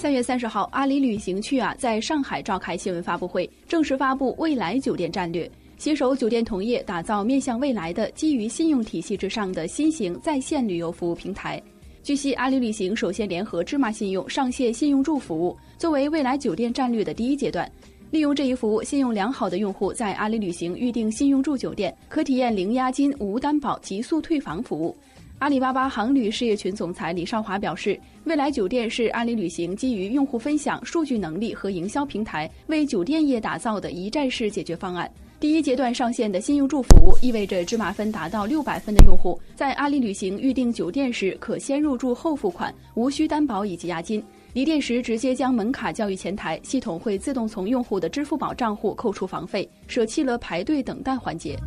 三月三十号，阿里旅行趣啊在上海召开新闻发布会，正式发布未来酒店战略，携手酒店同业打造面向未来的基于信用体系之上的新型在线旅游服务平台。据悉，阿里旅行首先联合芝麻信用上线信用住服务，作为未来酒店战略的第一阶段。利用这一服务，信用良好的用户在阿里旅行预订信用住酒店，可体验零押金、无担保、极速退房服务。阿里巴巴航旅事业群总裁李少华表示，未来酒店是阿里旅行基于用户分享、数据能力和营销平台为酒店业打造的一站式解决方案。第一阶段上线的信用住服务，意味着芝麻分达到六百分的用户在阿里旅行预订酒店时，可先入住后付款，无需担保以及押金。离店时直接将门卡交于前台，系统会自动从用户的支付宝账户扣除房费，舍弃了排队等待环节。